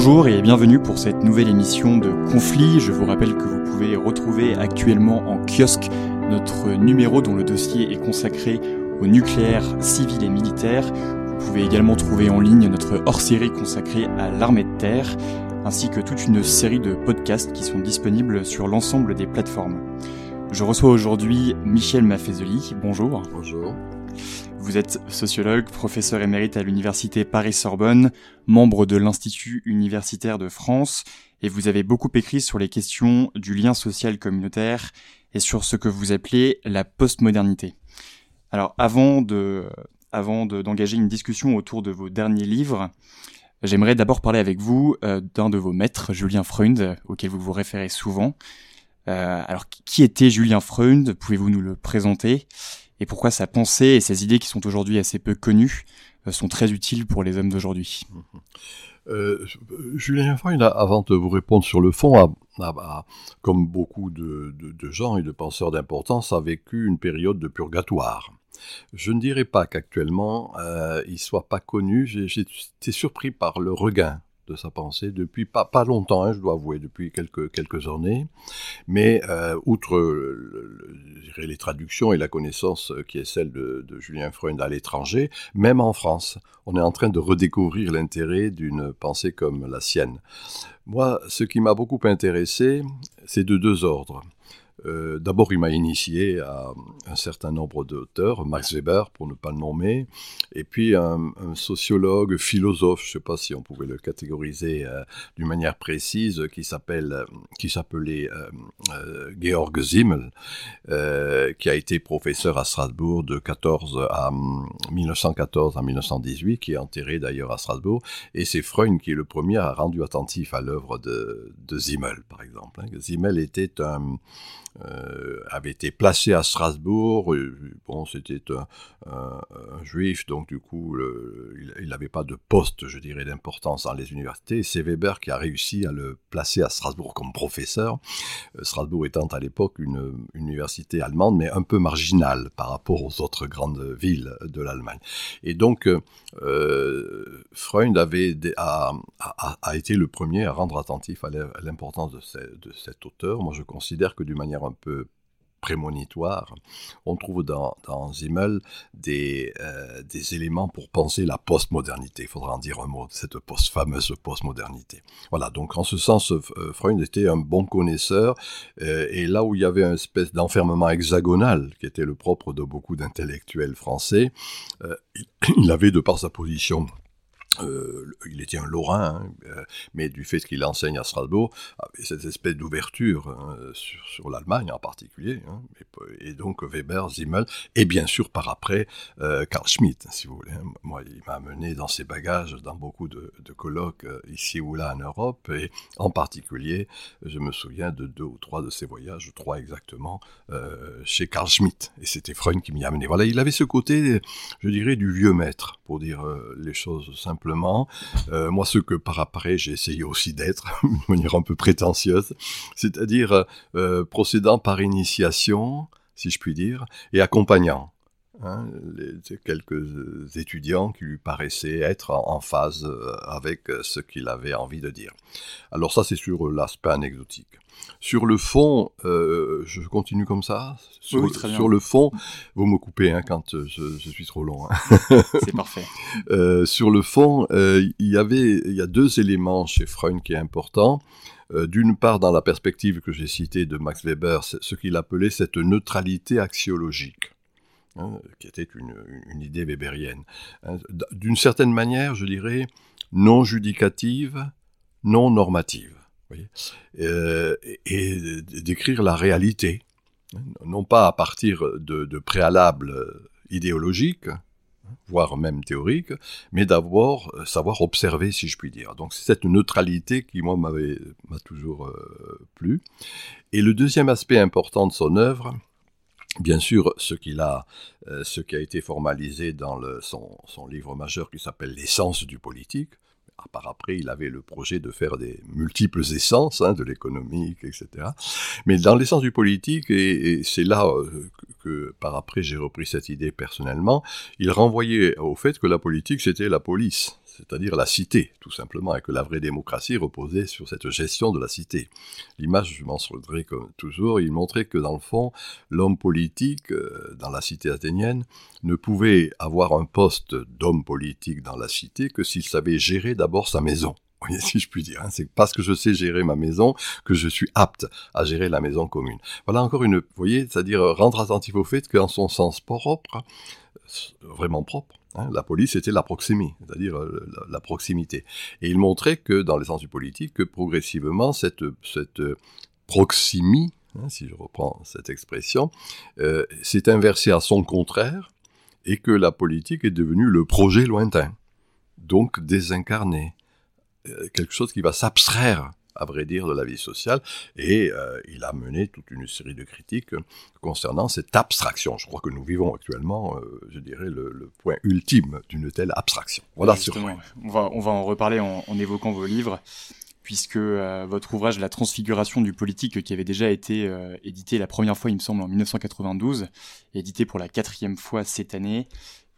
Bonjour et bienvenue pour cette nouvelle émission de Conflit. Je vous rappelle que vous pouvez retrouver actuellement en kiosque notre numéro dont le dossier est consacré au nucléaire civil et militaire. Vous pouvez également trouver en ligne notre hors-série consacrée à l'armée de terre, ainsi que toute une série de podcasts qui sont disponibles sur l'ensemble des plateformes. Je reçois aujourd'hui Michel Maffezoli. Bonjour. Bonjour. Vous êtes sociologue, professeur émérite à l'université Paris-Sorbonne, membre de l'Institut universitaire de France, et vous avez beaucoup écrit sur les questions du lien social communautaire et sur ce que vous appelez la postmodernité. Alors, avant de, avant de- d'engager une discussion autour de vos derniers livres, j'aimerais d'abord parler avec vous euh, d'un de vos maîtres, Julien Freund, auquel vous vous référez souvent. Euh, alors, qui était Julien Freund? Pouvez-vous nous le présenter? Et pourquoi sa pensée et ses idées qui sont aujourd'hui assez peu connues euh, sont très utiles pour les hommes d'aujourd'hui. Euh, Julien Freund, avant de vous répondre sur le fond, a, comme beaucoup de, gens et de penseurs d'importance, a vécu une période de purgatoire. Je ne dirais pas qu'actuellement euh, il soit pas connu. J'ai été surpris par le regain de sa pensée depuis pas, pas longtemps, hein, je dois avouer, depuis quelques, quelques années. Mais euh, outre les traductions et la connaissance euh, qui est celle de, de Julien Freund à l'étranger, même en France, on est en train de redécouvrir l'intérêt d'une pensée comme la sienne. Moi, ce qui m'a beaucoup intéressé, c'est de deux ordres. Euh, D'abord, il m'a initié à un certain nombre d'auteurs, Max Weber pour ne pas le nommer, et puis un, un sociologue, philosophe, je ne sais pas si on pouvait le catégoriser euh, d'une manière précise, qui s'appelle, qui s'appelait euh, Georg Simmel, qui a été professeur à Strasbourg de 14 à hum, 1914 à 1918, qui est enterré d'ailleurs à Strasbourg, et c'est Freund qui est le premier à rendu attentif à l'œuvre de, de Simmel, par exemple. hein. Simmel était un euh, avait été placé à Strasbourg. Bon, c'était un, juif, donc du coup, il n'avait pas de poste, je dirais, d'importance dans les universités. C'est Weber qui a réussi à le placer à Strasbourg comme professeur. Euh, Strasbourg étant à l'époque une, université allemande, mais un peu marginale par rapport aux autres grandes villes de l'Allemagne. Et donc, euh, Freund avait a, a- été le premier à rendre attentif à l'importance de, ce- de cet auteur. Moi, je considère que d'une manière un peu prémonitoire, on trouve dans, des, euh, des éléments pour penser la postmodernité. Il faudra en dire un mot cette post, fameuse postmodernité. Voilà, donc en ce sens, euh, Freud était un bon connaisseur, euh, et là où il y avait une espèce d'enfermement hexagonal, qui était le propre de beaucoup d'intellectuels français, il avait, de par sa position euh, il était un Lorrain, hein, euh, mais du fait qu'il enseigne à Strasbourg, avait cette espèce d'ouverture hein, sur, l'Allemagne en particulier. hein, et, donc Weber, Simmel, et bien sûr par après euh, Carl Schmitt, si vous voulez. Moi, il m'a amené dans ses bagages dans beaucoup de, colloques euh, ici ou là en Europe, et en particulier, je me souviens de deux ou trois de ses voyages, trois exactement, chez Carl Schmitt. Et c'était Freund qui m'y a amené. Voilà, il avait ce côté, je dirais, du vieux maître, pour dire les choses simplement. Euh, moi, ce que par après j'ai essayé aussi d'être, d'une manière un peu prétentieuse, c'est-à-dire euh, procédant par initiation, si je puis dire, et accompagnant. Hein, les, quelques étudiants qui lui paraissaient être en, en phase euh, avec ce qu'il avait envie de dire. Alors ça, c'est sur l'aspect anecdotique. Sur le fond, euh, je continue comme ça? Sur, Oui, très bien. sur le fond, vous me coupez hein, quand euh, je, je suis trop long. hein. C'est parfait. Euh, sur le fond, euh, il y avait, il y a deux éléments chez Freund qui est important. Euh, D'une part, dans la perspective que j'ai citée de Max Weber, ce qu'il appelait cette neutralité axiologique, hein, qui était une, idée weberienne. Hein, D'une certaine manière, je dirais, non judicative, non normative. et d'écrire la réalité, non pas à partir de, préalables idéologiques, voire même théoriques, mais d'abord savoir observer, si je puis dire. Donc c'est cette neutralité qui, moi, m'a toujours plu. Et le deuxième aspect important de son œuvre, Bien sûr, ce, qu'il a, euh, ce qui a été formalisé dans son, livre majeur qui s'appelle L'essence du politique, par après, il avait le projet de faire des multiples essences, hein, de l'économique, etc. Mais dans l'essence du politique, et, c'est là euh, que, par après j'ai repris cette idée personnellement, il renvoyait au fait que la politique c'était la police c'est-à-dire la cité, tout simplement, et que la vraie démocratie reposait sur cette gestion de la cité. L'image, je m'en souviendrai comme toujours, il montrait que dans le fond, l'homme politique, euh, dans la cité athénienne, ne pouvait avoir un poste d'homme politique dans la cité que s'il savait gérer d'abord sa maison. Voyez, si je puis dire, hein, c'est parce que je sais gérer ma maison que je suis apte à gérer la maison commune. Voilà encore une, vous voyez, c'est-à-dire rendre attentif au fait qu'en son sens propre, vraiment propre, Hein, la police était la proximité, c'est-à-dire euh, la, proximité. Et il montrait que, dans l'essence du politique, que progressivement, cette, cette proximie, hein, si je reprends cette expression, euh, s'est inversée à son contraire, et que la politique est devenue le projet lointain, donc désincarné, euh, quelque chose qui va s'abstraire à vrai dire, de la vie sociale. Et euh, il a mené toute une série de critiques concernant cette abstraction. Je crois que nous vivons actuellement, euh, je dirais, le, point ultime d'une telle abstraction. Voilà. on, va, on va en reparler en, évoquant vos livres puisque euh, votre ouvrage La transfiguration du politique, qui avait déjà été édité la première fois, il me semble, en 1992, édité pour la quatrième fois cette année.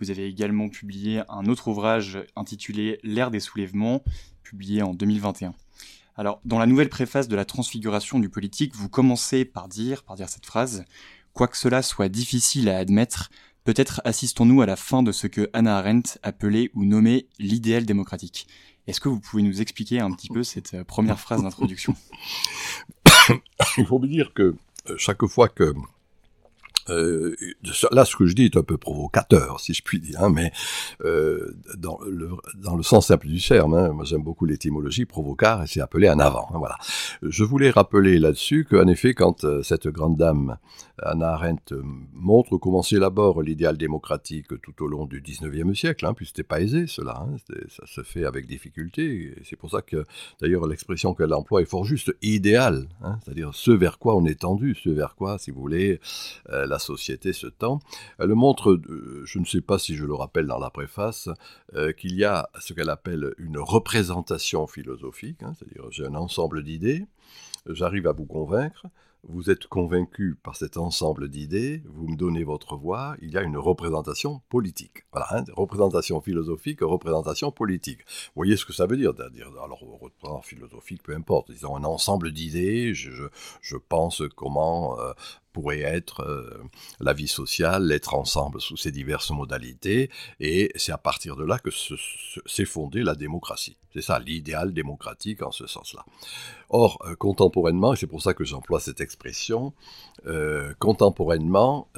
Vous avez également publié un autre ouvrage intitulé L'ère des soulèvements, publié en 2021. Alors, dans la nouvelle préface de la transfiguration du politique, vous commencez par dire, par dire cette phrase, Quoique cela soit difficile à admettre, peut-être assistons-nous à la fin de ce que Hannah Arendt appelait ou nommait l'idéal démocratique. Est-ce que vous pouvez nous expliquer un petit peu cette euh, première phrase d'introduction? Il faut me dire que euh, chaque fois que euh, là, ce que je dis est un peu provocateur, si je puis dire, hein, mais euh, dans, le, dans le sens simple du terme, hein, moi j'aime beaucoup l'étymologie, provocar, et c'est appelé en avant. Hein, voilà. Je voulais rappeler là-dessus qu'en effet, quand euh, cette grande dame Anna Arendt montre comment s'élabore l'idéal démocratique tout au long du 19e siècle, puis c'était pas aisé cela, ça se fait avec difficulté, c'est pour ça que d'ailleurs l'expression qu'elle emploie est fort juste, idéal, c'est-à-dire ce vers quoi on est tendu, ce vers quoi, si vous voulez, la société se tend. Elle montre, euh, je ne sais pas si je le rappelle dans la préface, euh, qu'il y a ce qu'elle appelle une représentation philosophique, c'est-à-dire j'ai un ensemble d'idées, j'arrive à vous convaincre, vous êtes convaincu par cet ensemble d'idées, vous me donnez votre voix, il y a une représentation politique. Voilà, hein, représentation philosophique, représentation politique. Vous voyez ce que ça veut dire, Alors, représentation philosophique, peu importe, disons un ensemble d'idées, je, je, pense comment euh, pourrait être euh, la vie sociale, l'être ensemble sous ses diverses modalités, et c'est à partir de là que s'est fondée la démocratie. C'est ça, l'idéal démocratique en ce sens-là. Or, euh, contemporainement, et c'est pour ça que j'emploie cette expression, euh, contemporainement,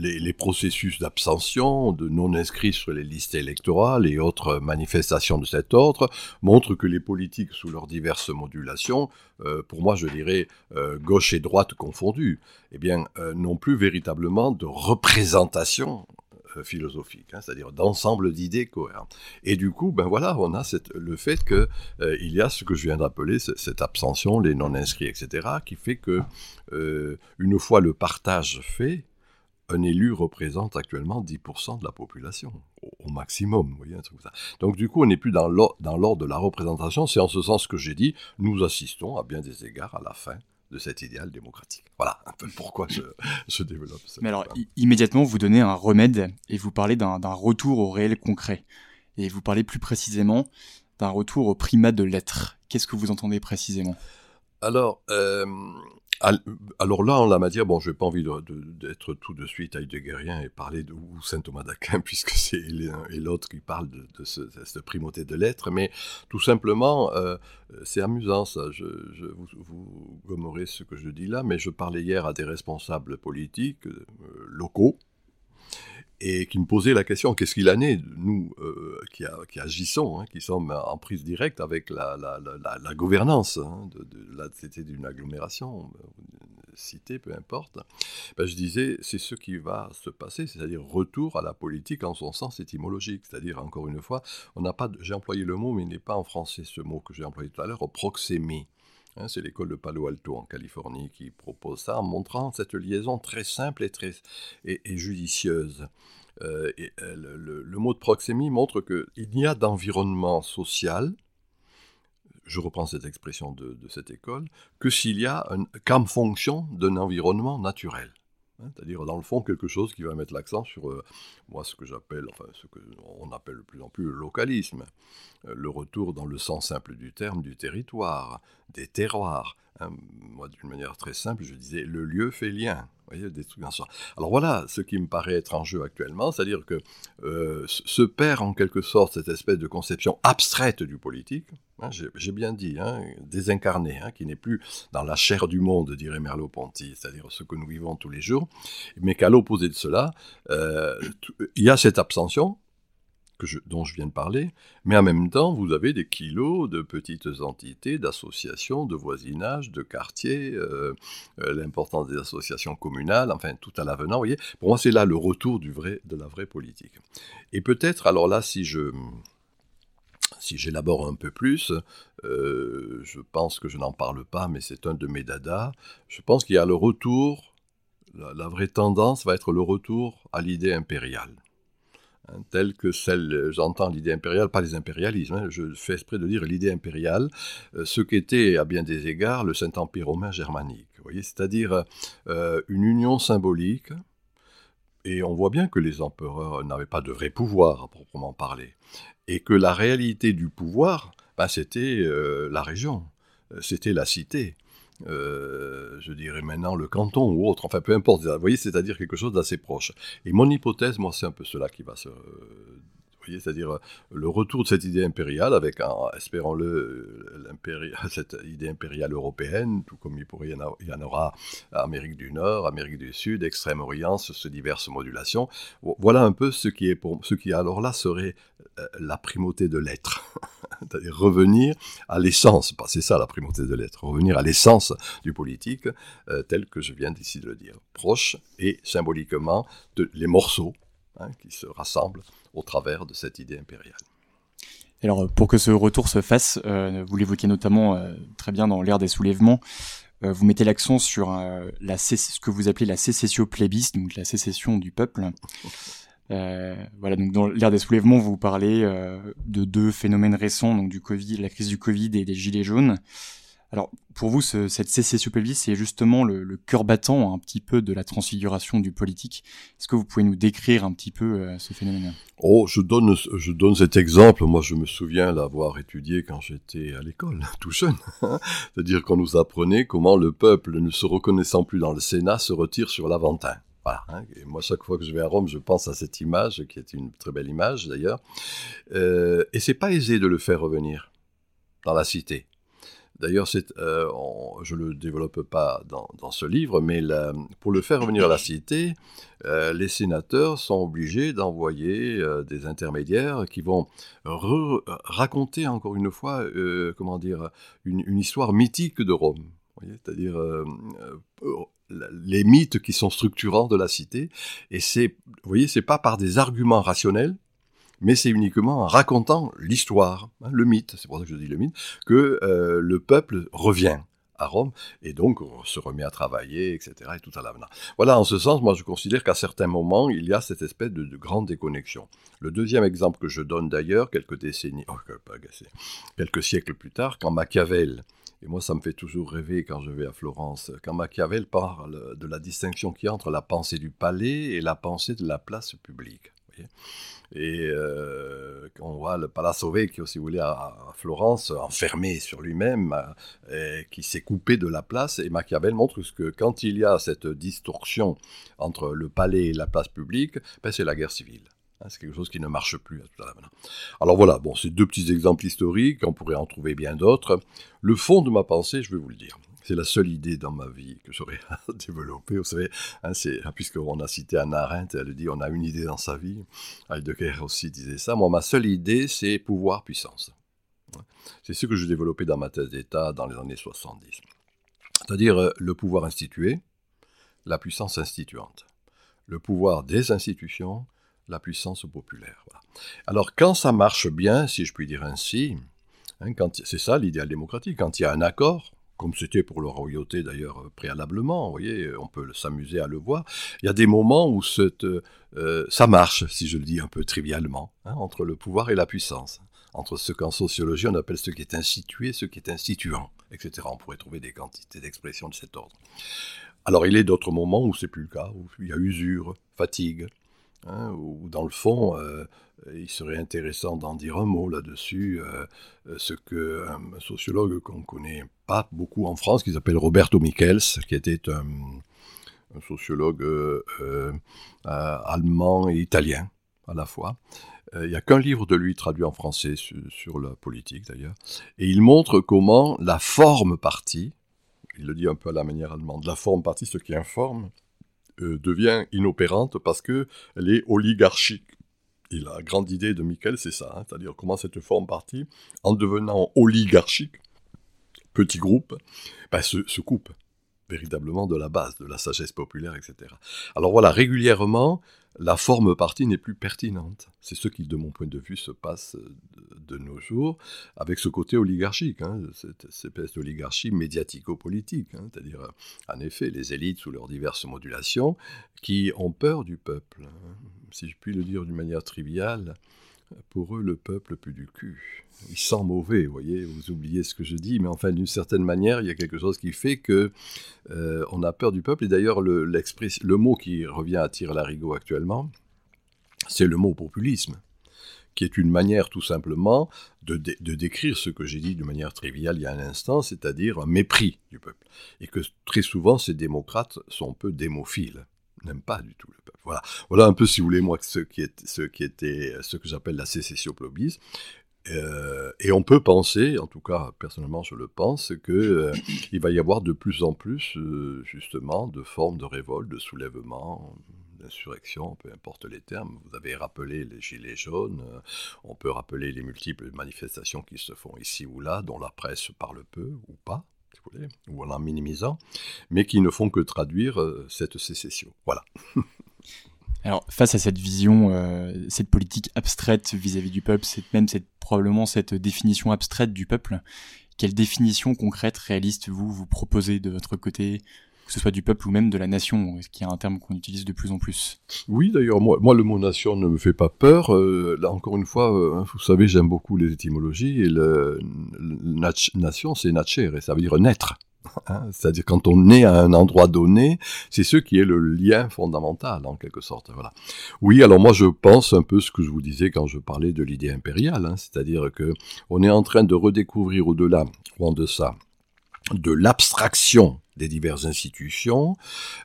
les, processus d'abstention, de non-inscrits sur les listes électorales et autres manifestations de cet ordre montrent que les politiques, sous leurs diverses modulations, euh, pour moi je dirais euh, gauche et droite confondues, eh bien, euh, n'ont plus véritablement de représentation philosophique, hein, c'est-à-dire d'ensemble d'idées cohérentes. Et du coup, ben voilà, on a le fait qu'il il y a ce que je viens d'appeler cette abstention, les non-inscrits, etc., qui fait que une fois le partage fait, un élu représente actuellement 10% de la population, au, maximum. Vous voyez, un truc ça. Donc du coup, on n'est plus dans l'ordre de la représentation, c'est en ce sens que j'ai dit, nous assistons à bien des égards à la fin de cet idéal démocratique. Voilà un peu pourquoi je, développe ça. Mais alors, immédiatement, vous donnez un remède et vous parlez d'un retour au réel concret. Et vous parlez plus précisément d'un retour au primat de l'être. Qu'est-ce que vous entendez précisément? Alors, euh, alors là, en la matière, bon, je n'ai pas envie d'être tout de suite heideggerien et parler de saint Thomas d'Aquin, puisque c'est l'un et l'autre qui parlent de, cette primauté de l'être, mais tout simplement, euh, c'est amusant ça, je, vous, vous, gommerez ce que je dis là, mais je parlais hier à des responsables politiques euh, locaux, et qui me posait la question qu'est-ce qu'il en est, nous euh, qui, agissons, hein, qui sommes en prise directe avec la, gouvernance hein, de, la cité d'une agglomération, cité, peu importe. Ben, je disais, c'est ce qui va se passer, c'est-à-dire retour à la politique en son sens étymologique, c'est-à-dire encore une fois, on n'a pas, j'ai employé le mot, mais il n'est pas en français ce mot que j'ai employé tout à l'heure, proxémie. Hein, c'est l'école de Palo Alto en Californie qui propose ça en montrant cette liaison très simple et très et, judicieuse. Euh, et, euh, le, mot de proxémie montre qu'il n'y a d'environnement social, je reprends cette expression de, cette école, que s'il y a qu'en fonction d'un environnement naturel. Hein, c'est-à-dire, dans le fond, quelque chose qui va mettre l'accent sur, euh, moi, ce que j'appelle, enfin, ce qu'on appelle de plus en plus le localisme. Le retour, dans le sens simple du terme, du territoire, des terroirs. Hein. moi, d'une manière très simple, je disais, le lieu fait lien voyez, des trucs Alors voilà ce qui me paraît être en jeu actuellement, c'est-à-dire que euh, se perd en quelque sorte cette espèce de conception abstraite du politique, hein, j'ai bien dit, hein, désincarné, hein, qui n'est plus dans la chair du monde, dirait Merleau-Ponty, c'est-à-dire ce que nous vivons tous les jours, mais qu'à l'opposé de cela, euh, il y a cette abstention, dont je viens de parler, mais en même temps, vous avez des kilos de petites entités, d'associations, de voisinage, de quartiers, euh, euh, l'importance des associations communales, enfin tout à l'avenant, voyez. Pour moi, c'est là le retour du vrai, de la vraie politique. Et peut-être, alors là, si je si j'élabore un peu plus, euh, je pense que je n'en parle pas, mais c'est un de mes dadas. Je pense qu'il y a le retour, la vraie tendance va être le retour à l'idée impériale. Hein, telle que celle, j'entends l'idée impériale, pas les impérialismes, hein, je fais exprès de dire l'idée impériale, euh, ce qu'était à bien des égards le Saint-Empire romain germanique. voyez, c'est-à-dire euh, une union symbolique, et on voit bien que les empereurs n'avaient pas de vrai pouvoir à proprement parler, et que la réalité du pouvoir, ben, c'était euh, la région, c'était la cité. Euh, je dirais maintenant le canton ou autre, enfin peu importe, vous voyez, c'est-à-dire quelque chose d'assez proche. Et mon hypothèse, moi, c'est un peu cela qui va se c'est-à-dire euh, le retour de cette idée impériale avec, espérons-le, cette idée impériale européenne, tout comme il, pourrait y en, il y en Amérique du Nord, Amérique du Sud, Extrême-Orient, ce diverses modulations. Voilà un peu ce qui est ce qui alors là serait euh, la primauté de l'être, c'est-à-dire revenir à l'essence, c'est ça la primauté de l'être, revenir à l'essence du politique euh, tel que je viens d'ici de le dire, proche et symboliquement de les morceaux hein, qui se rassemblent au travers de cette idée impériale. Alors, pour que ce retour se fasse, euh, vous l'évoquez notamment euh, très bien dans l'ère des soulèvements, euh, vous mettez l'accent sur la ce que vous appelez la sécession plébis, donc la sécession du peuple. voilà, donc dans l'ère des soulèvements, vous parlez de deux phénomènes récents, donc du Covid, la crise du Covid et des gilets jaunes. Alors, pour vous, cette sécession pelvis, c'est justement le, cœur battant un petit peu de la transfiguration du politique. Est-ce que vous pouvez nous décrire un petit peu euh, ce phénomène? Oh, je donne, je donne cet exemple. Moi, je me souviens l'avoir étudié quand j'étais à l'école, tout jeune. C'est-à-dire qu'on nous apprenait comment le peuple, ne se reconnaissant plus dans le Sénat, se retire sur l'Aventin. Voilà, hein. Et moi, chaque fois que je vais à Rome, je pense à cette image, qui est une très belle image d'ailleurs. Euh, et c'est pas aisé de le faire revenir dans la cité. D'ailleurs, euh, je ne le développe pas dans, ce livre, mais pour le faire revenir à la cité, euh, les sénateurs sont obligés d'envoyer euh, des intermédiaires qui vont raconter encore une fois, comment dire, une, histoire mythique de Rome. C'est-à-dire les mythes qui sont structurants de la cité. Et c'est, vous voyez, c'est pas par des arguments rationnels, mais c'est uniquement en racontant l'histoire, hein, le mythe, c'est pour ça que je dis le mythe, que euh, le peuple revient à Rome, et donc on se remet à travailler, etc. Et tout à l'avenant. Voilà, en ce sens, moi je considère qu'à certains moments, il y a cette espèce de, grande déconnexion. Le deuxième exemple que je donne d'ailleurs, quelques décennies, oh, quelques siècles plus tard, quand Machiavel, et moi ça me fait toujours rêver quand je vais à Florence, quand Machiavel parle de la distinction qui entre la pensée du palais et la pensée de la place publique. Et euh, on voit le Palazzo Vecchio, si vous voulez, à, Florence, enfermé sur lui-même, euh, qui s'est coupé de la place. Et Machiavel montre que quand il y a cette distorsion entre le palais et la place publique, ben c'est la guerre civile. Hein, c'est quelque chose qui ne marche plus. Alors voilà, bon, c'est deux petits exemples historiques, on pourrait en trouver bien d'autres. Le fond de ma pensée, je vais vous le dire. C'est la seule idée dans ma vie que j'aurais développée. Vous savez, hein, puisqu'on a cité Anna Arendt, elle dit on a une idée dans sa vie. Heidegger aussi disait ça. Moi, ma seule idée, c'est pouvoir-puissance. C'est ce que je développais dans ma thèse d'État dans les années 70. C'est-à-dire euh, le pouvoir institué, la puissance instituante. Le pouvoir des institutions, la puissance populaire. Alors quand ça marche bien, si je puis dire ainsi, hein, c'est ça l'idéal démocratique, quand il y a un accord, comme c'était pour le royauté d'ailleurs euh, préalablement, vous voyez, on peut s'amuser à le voir. Il y a des moments où euh, ça marche, si je le dis un peu trivialement, hein, entre le pouvoir et la puissance, entre ce qu'en sociologie on appelle ce qui est institué, ce qui est instituant, etc. On pourrait trouver des quantités d'expressions de cet ordre. Alors il est d'autres moments où c'est plus le cas, où il y a usure, fatigue, hein, où dans le fond, euh, il serait intéressant d'en dire un mot là-dessus, euh, ce que un sociologue qu'on connaît pas beaucoup en France, qui s'appelle Roberto Michels, qui était un, sociologue euh, allemand et italien à la fois. Il n'y a qu'un livre de lui traduit en français sur la politique d'ailleurs, et il montre comment la forme partie, il le dit un peu à la manière allemande, la forme partie, ce qui informe, euh, devient inopérante parce qu'elle est oligarchique. Et la grande idée de Michael, c'est ça, hein, c'est-à-dire comment cette forme partie, en devenant oligarchique, petit groupe, ben, se coupe véritablement de la base, de la sagesse populaire, etc. Alors voilà, régulièrement, la forme partie n'est plus pertinente. C'est ce qui, de mon point de vue, se passe de, nos jours avec ce côté oligarchique, hein, cette, espèce d'oligarchie médiatico-politique, hein, c'est-à-dire, en effet, les élites sous leurs diverses modulations qui ont peur du peuple. Hein. Si je puis le dire d'une manière triviale, pour eux, le peuple pue du cul. Il sent mauvais, vous voyez, vous oubliez ce que je dis, mais enfin, d'une certaine manière, il y a quelque chose qui fait que euh, on a peur du peuple. Et d'ailleurs, le, mot qui revient à tirer larigot actuellement, c'est le mot populisme, qui est une manière tout simplement de, de décrire ce que j'ai dit de manière triviale il y a un instant, c'est-à-dire un mépris du peuple. Et que très souvent, ces démocrates sont peu démophiles n'aime pas du tout le peuple. Voilà, un peu, si vous voulez, moi, ce qui, est, ce qui était ce que j'appelle la sécession Euh, et on peut penser, en tout cas personnellement je le pense, qu'il euh, va y avoir de plus en plus euh, justement de formes de révolte, de soulèvement, d'insurrection, peu importe les termes. Vous avez rappelé les gilets jaunes, on peut rappeler les multiples manifestations qui se font ici ou là, dont la presse parle peu ou pas ou en minimisant, mais qui ne font que traduire euh, cette sécession. Voilà. Alors, face à cette vision, euh, cette politique abstraite vis-à-vis du peuple, c'est même cette, probablement cette définition abstraite du peuple, quelle définition concrète, réaliste, vous, vous proposez de votre côté? Que ce soit du peuple ou même de la nation, ce qui est un terme qu'on utilise de plus en plus. Oui, d'ailleurs, moi, le mot nation ne me fait pas peur. Euh, là, encore une fois, euh, vous savez, j'aime beaucoup les étymologies, et le, nation, c'est nature, et ça veut dire naître. Hein. C'est-à-dire quand on est à un endroit donné, c'est ce qui est le lien fondamental en quelque sorte. Voilà. Oui, alors moi je pense un peu ce que je vous disais quand je parlais de l'idée impériale, hein. c'est-à-dire que on est en train de redécouvrir au-delà ou en deçà de l'abstraction des diverses institutions,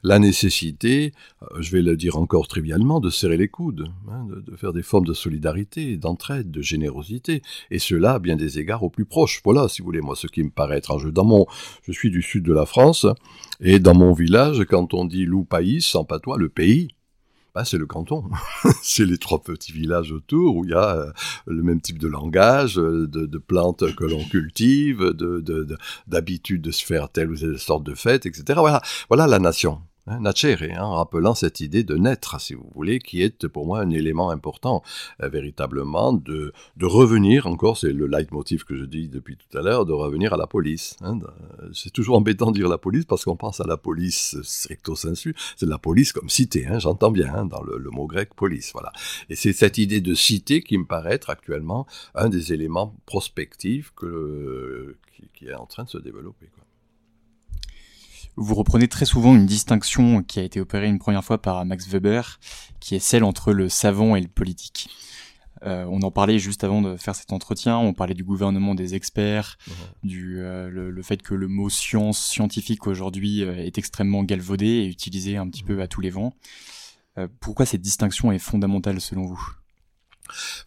la nécessité, euh, je vais le dire encore trivialement, de serrer les coudes, hein, de, faire des formes de solidarité, d'entraide, de générosité, et cela à bien des égards au plus proches. Voilà, si vous voulez, moi, ce qui me paraît étrange. Dans mon, je suis du sud de la France, et dans mon village, quand on dit loup pays, sans patois, le pays, c'est le canton. c'est les trois petits villages autour où il y a euh, le même type de langage, euh, de, plantes que l'on cultive, d'habitude de, de, se faire telle ou telle sorte de fête, etc. Voilà, voilà la nation hein, nacere, hein, rappelant cette idée de naître, si vous voulez, qui est pour moi un élément important, euh, véritablement, de, de revenir, encore, c'est le leitmotiv que je dis depuis tout à l'heure, de revenir à la police. Hein, c'est toujours embêtant de dire la police parce qu'on pense à la police stricto sensu, c'est la police comme cité, hein, j'entends bien, hein, dans le, mot grec police, voilà. Et c'est cette idée de cité qui me paraît être actuellement un des éléments prospectifs que, qui, qui, est en train de se développer. Quoi. Vous reprenez très souvent une distinction qui a été opérée une première fois par Max Weber, qui est celle entre le savant et le politique. Euh, on en parlait juste avant de faire cet entretien, on parlait du gouvernement des experts, du euh, le, fait que le mot science scientifique aujourd'hui euh, est extrêmement galvaudé et utilisé un petit peu à tous les vents. pourquoi cette distinction est fondamentale selon vous?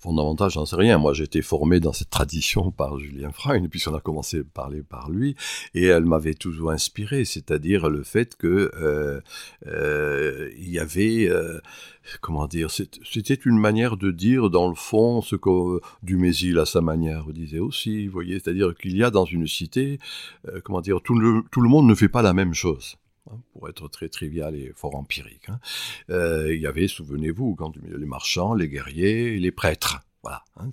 Fondamental, j'en sais rien. Moi, j'ai été formé dans cette tradition par Julien Freund, puisqu'on a commencé à parler par lui, et elle m'avait toujours inspiré, c'est-à-dire le fait que euh, euh, il y avait, euh, comment dire, c'était une manière de dire, dans le fond, ce que Dumézil, à sa manière, disait aussi, vous voyez, c'est-à-dire qu'il y a dans une cité, comment dire, tout le, tout le monde ne fait pas la même chose. Hein, pour être très trivial et fort empirique. Hein. Euh, il y avait, souvenez-vous, les marchands, les guerriers et les prêtres. Voilà, hein,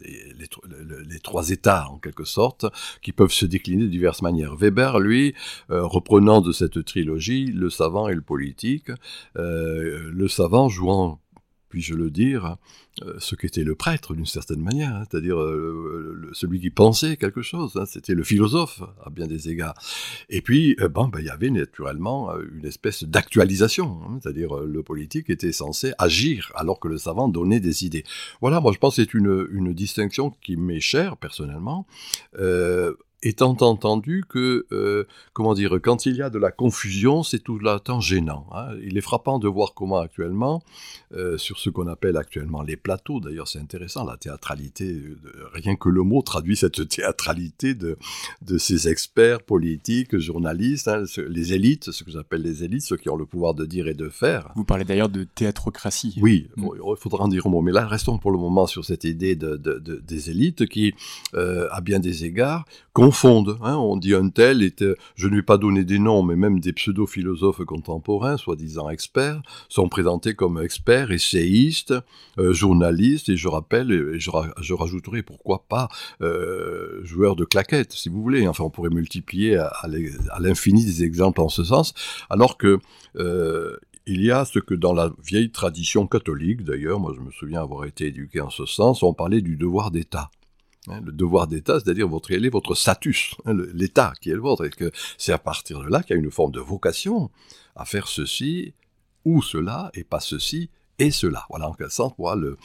les, trois états en quelque sorte qui peuvent se décliner de diverses manières. Weber, lui, euh, reprenant de cette trilogie le savant et le politique, euh, le savant jouant puis-je le dire, euh, ce qu'était le prêtre d'une certaine manière, hein, c'est-à-dire euh, celui qui pensait quelque chose, hein, c'était le philosophe à bien des égards. Et puis, euh, bon, ben, il y avait naturellement une espèce d'actualisation, hein, c'est-à-dire le politique était censé agir alors que le savant donnait des idées. Voilà, moi je pense que c'est une distinction qui m'est chère personnellement étant entendu que, euh, comment dire, quand il y a de la confusion, c'est tout le temps gênant. Hein. Il est frappant de voir comment actuellement, euh, sur ce qu'on appelle actuellement les plateaux, d'ailleurs c'est intéressant, la théâtralité, rien que le mot traduit cette théâtralité de, de ces experts politiques, journalistes, hein, les élites, ce que j'appelle les élites, ceux qui ont le pouvoir de dire et de faire. Vous parlez d'ailleurs de théâtrocratie. Oui, mm. il faudra en dire un mot, mais là restons pour le moment sur cette idée de, de, des élites qui, euh, à bien des égards, confondent. Hein. on dit un tel était, je ne lui ai pas donné des noms, mais même des pseudo-philosophes contemporains, soi-disant experts, sont présentés comme experts, essayistes, euh, journalistes, et je rappelle, et je, rajouterai pourquoi pas euh, joueurs de claquettes, si vous voulez. Enfin, on pourrait multiplier à, l'infini des exemples en ce sens, alors que euh, il y a ce que dans la vieille tradition catholique, d'ailleurs, moi je me souviens avoir été éduqué en ce sens, on parlait du devoir d'État. Hein, le devoir d'État, c'est-à-dire votre, est votre status, hein, l'État qui est le vôtre, et que c'est à partir de là qu'il y a une forme de vocation à faire ceci ou cela, et pas ceci et cela. Voilà en quel sens, moi, le,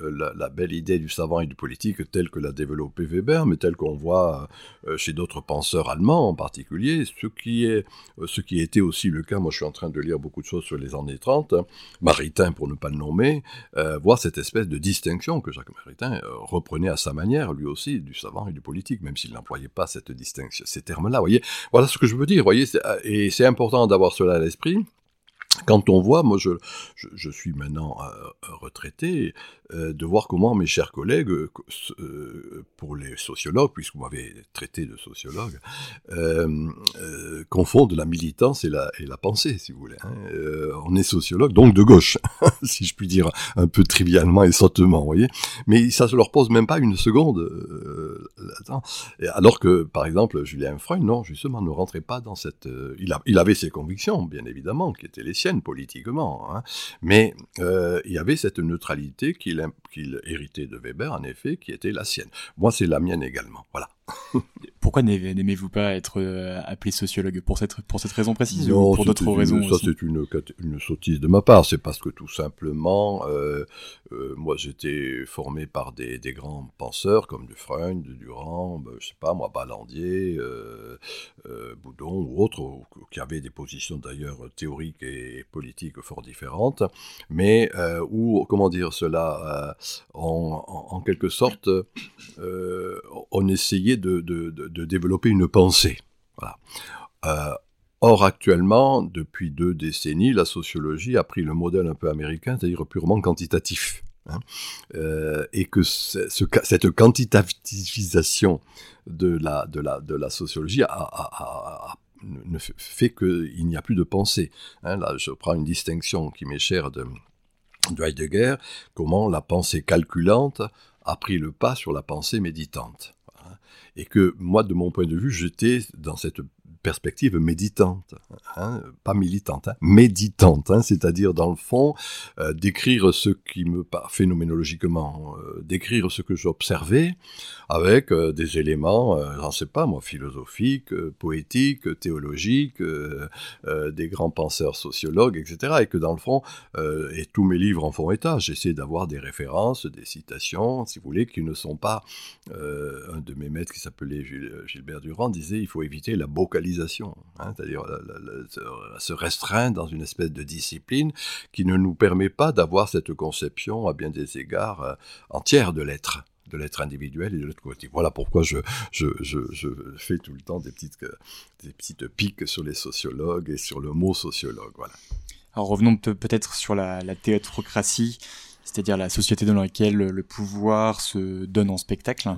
la, belle idée du savant et du politique telle que l'a développée Weber, mais telle qu'on voit euh, chez d'autres penseurs allemands en particulier, ce qui, est, euh, ce qui était aussi le cas, moi je suis en train de lire beaucoup de choses sur les années 30, hein, Maritain pour ne pas le nommer, euh, voit cette espèce de distinction que Jacques Maritain reprenait à sa manière, lui aussi, du savant et du politique, même s'il n'employait pas cette distinction, ces termes-là. Voyez, voilà ce que je veux dire. Voyez, et c'est important d'avoir cela à l'esprit quand on voit, moi je, je, suis maintenant euh, retraité, euh, de voir comment mes chers collègues, euh, pour les sociologues, puisque vous m'avez traité de sociologue, confondent la militance et la, et la pensée, si vous voulez. Hein. on est sociologue, donc de gauche, si je puis dire un peu trivialement et sottement, vous voyez. Mais ça se leur pose même pas une seconde. alors que, par exemple, Julien Freud, non, justement, ne rentrait pas dans cette... il, a, il avait ses convictions, bien évidemment, qui étaient les politiquement, hein. mais euh, il y avait cette neutralité qu'il héritait de Weber, en effet, qui était la sienne. Moi, c'est la mienne également. Voilà. Pourquoi n'aimez-vous pas être euh, appelé sociologue pour cette, pour cette raison précise ou pour d'autres raisons Ça, c'est une, une sottise de ma part. C'est parce que tout simplement, euh, euh, moi, j'étais formé par des, des, grands penseurs comme de Freund, de Durand, ben, je sais pas, moi, Ballandier, Boudon ou autres, qui avaient des positions d'ailleurs théoriques et politiques fort différentes, mais où, comment dire cela, en, en, quelque sorte, on essayait de, développer une pensée. Euh, or, actuellement, depuis deux décennies, la sociologie a pris le modèle un peu américain, c'est-à-dire purement quantitatif. Hein. Euh, et que cette quantitativisation de la sociologie ne fait qu'il n'y a plus de pensée. Hein. là, je prends une distinction qui m'est chère de, de Heidegger, comment la pensée calculante a pris le pas sur la pensée méditante et que moi, de mon point de vue, j'étais dans cette perspective méditante, hein, pas militante, hein, méditante, hein, c'est-à-dire dans le fond euh, d'écrire ce qui me phénoménologiquement, euh, d'écrire ce que j'observais avec euh, des éléments, j'en sais pas moi, philosophiques, poétiques, théologiques, des grands penseurs sociologues, etc. Et que dans le fond, et tous mes livres en font état, j'essaie d'avoir des références, des citations, si vous voulez, qui ne sont pas. un de mes maîtres qui s'appelait Gilbert Durand disait il faut éviter la vocalisation hein, c'est-à-dire se restreindre dans une espèce de discipline qui ne nous permet pas d'avoir cette conception, à bien des égards, euh, entière de l'être de l'être individuel et de l'être collectif. Voilà pourquoi je, je, je, je, fais tout le temps des petites, des petites piques sur les sociologues et sur le mot sociologue. Voilà. Alors revenons peut-être sur la, la théâtrocratie, c'est-à-dire la société dans laquelle le pouvoir se donne en spectacle.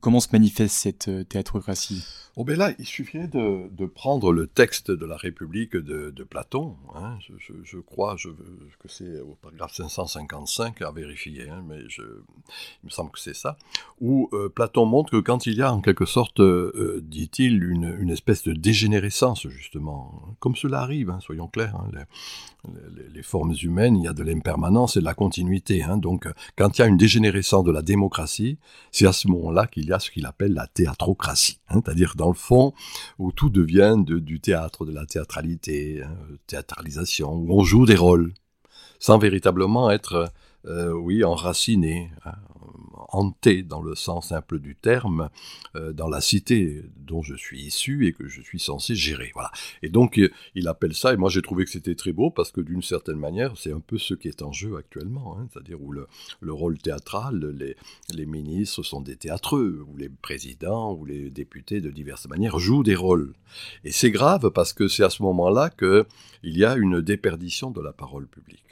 Comment se manifeste cette euh, théâtrocratie Oh ben là, il suffit de, prendre le texte de la République de, Platon. Hein. Je, crois je, que c'est au paragraphe 555 à vérifier, hein, mais il me semble que c'est ça, où euh, Platon montre que quand il y a en quelque sorte, euh, dit-il, une, espèce de dégénérescence, justement, comme cela arrive, hein, soyons clairs, hein, les, les, formes humaines, il y a de l'impermanence et de la continuité. Hein. donc, quand il y a une dégénérescence de la démocratie, c'est à ce moment-là qu'il y a ce qu'il appelle la théatrocratie, hein, c'est-à-dire dans le fond, où tout devient de, du théâtre, de la théâtralité, hein, théâtralisation, où on joue des rôles, sans véritablement être, euh, oui, enraciné, hein, hanté dans le sens simple du terme, euh, dans la cité dont je suis issu et que je suis censé gérer. Voilà. Et donc euh, il appelle ça, et moi j'ai trouvé que c'était très beau parce que d'une certaine manière c'est un peu ce qui est en jeu actuellement, hein, c'est-à-dire où le, le, rôle théâtral, les, les ministres sont des théâtreux, ou les présidents ou les députés de diverses manières jouent des rôles. Et c'est grave parce que c'est à ce moment-là qu'il y a une déperdition de la parole publique.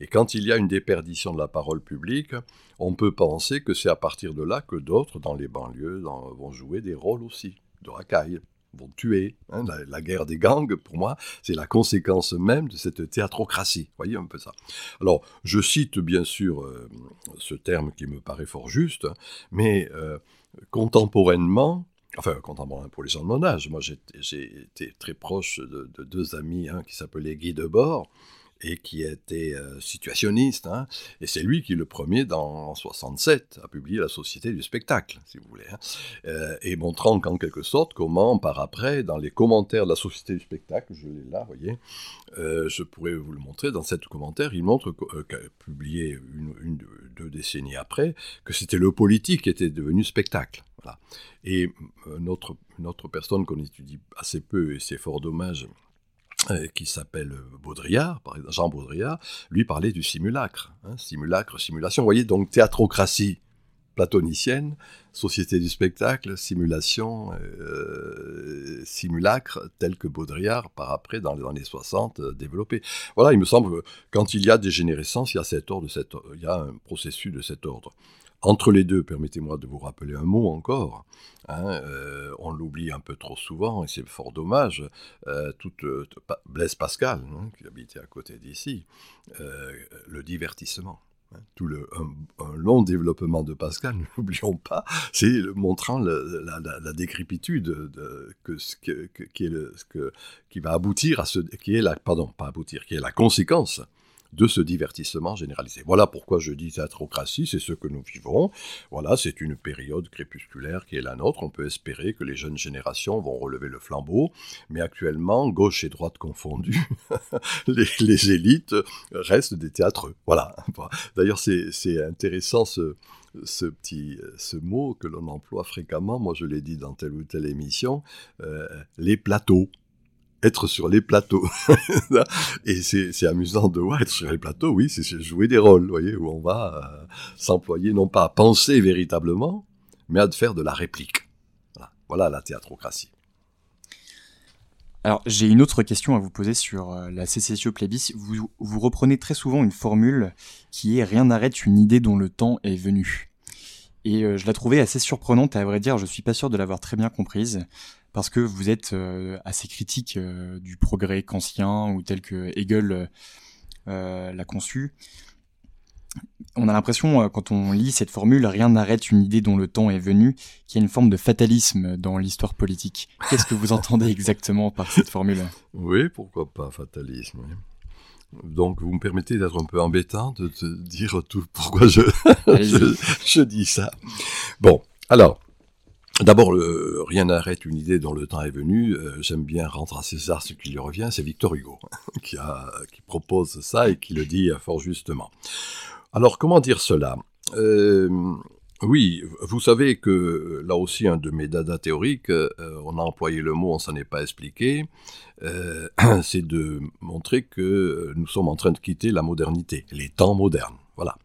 Et quand il y a une déperdition de la parole publique, on peut penser que c'est à partir de là que d'autres, dans les banlieues, vont jouer des rôles aussi, de racailles, vont tuer. Hein. la, guerre des gangs, pour moi, c'est la conséquence même de cette théatrocratie. Voyez un peu ça. Alors, je cite bien sûr euh, ce terme qui me paraît fort juste, mais euh, contemporainement, Enfin, contemporain pour les gens de mon âge. Moi, j'ai été très proche de, deux amis hein, qui s'appelaient Guy Debord et qui était euh, situationniste. Hein. et c'est lui qui, le premier, en 67, a publié La Société du spectacle, si vous voulez. Hein. Euh, et montrant qu'en quelque sorte, comment, par après, dans les commentaires de La Société du spectacle, je l'ai là, vous voyez, euh, je pourrais vous le montrer, dans cet commentaire, il montre, publié une, une, deux décennies après, que c'était le politique qui était devenu spectacle. Voilà. Et notre, notre personne qu'on étudie assez peu, et c'est fort dommage, qui s'appelle Baudrillard, par exemple, Jean Baudrillard, lui parlait du simulacre. Hein, simulacre, simulation. Vous voyez, donc théatrocratie platonicienne, société du spectacle, simulation, euh, simulacre, tel que Baudrillard, par après, dans les années 60, euh, développé. Voilà, il me semble que quand il y a dégénérescence, il y a, cet ordre, il y a un processus de cet ordre. Entre les deux, permettez-moi de vous rappeler un mot encore. Hein, euh, on l'oublie un peu trop souvent et c'est fort dommage. Euh, toute, euh, Blaise Pascal, hein, qui habitait à côté d'ici, le divertissement. Hein, tout le, un, long développement de Pascal, ne l'oublions pas, c'est montrant la, la, décrépitude de, que, que, qui va aboutir à ce, qui est la, pardon, pas aboutir, qui est la conséquence de ce divertissement généralisé. Voilà pourquoi je dis théâtrocratie, c'est ce que nous vivons. Voilà, c'est une période crépusculaire qui est la nôtre. On peut espérer que les jeunes générations vont relever le flambeau, mais actuellement, gauche et droite confondues, les, élites restent des théâtreux. Voilà. D'ailleurs, c'est intéressant ce, petit mot que l'on emploie fréquemment, moi je l'ai dit dans telle ou telle émission, euh, les plateaux être sur les plateaux. et c'est amusant de voir être sur les plateaux, oui, c'est jouer des rôles, voyez, où on va euh, s'employer non pas à penser véritablement, mais à faire de la réplique. Voilà, la théâtrocratie. Alors, j'ai une autre question à vous poser sur euh, la sécession plébis. Vous, vous reprenez très souvent une formule qui est rien n'arrête une idée dont le temps est venu. Et euh, je la trouvais assez surprenante, à vrai dire, je suis pas sûr de l'avoir très bien comprise parce que vous êtes euh, assez critique euh, du progrès kantien ou tel que Hegel euh, l'a conçu. On a l'impression, quand on lit cette formule, rien n'arrête une idée dont le temps est venu, qu'il y a une forme de fatalisme dans l'histoire politique. Qu'est-ce que vous entendez exactement par cette formule? Oui, pourquoi pas fatalisme. Donc, vous me permettez d'être un peu embêtant, de te dire tout pourquoi je, je, je, dis ça. Bon, alors, D'abord, rien n'arrête une idée dont le temps est venu. Euh, j'aime bien rendre à César ce qui lui revient. C'est Victor Hugo qui, propose ça et qui le dit fort justement. Alors, comment dire cela? Euh, Oui, vous savez que là aussi, un de mes dada théoriques, euh, on a employé le mot, on s'en est pas expliqué, c'est de montrer que nous sommes en train de quitter la modernité, les temps modernes. Voilà.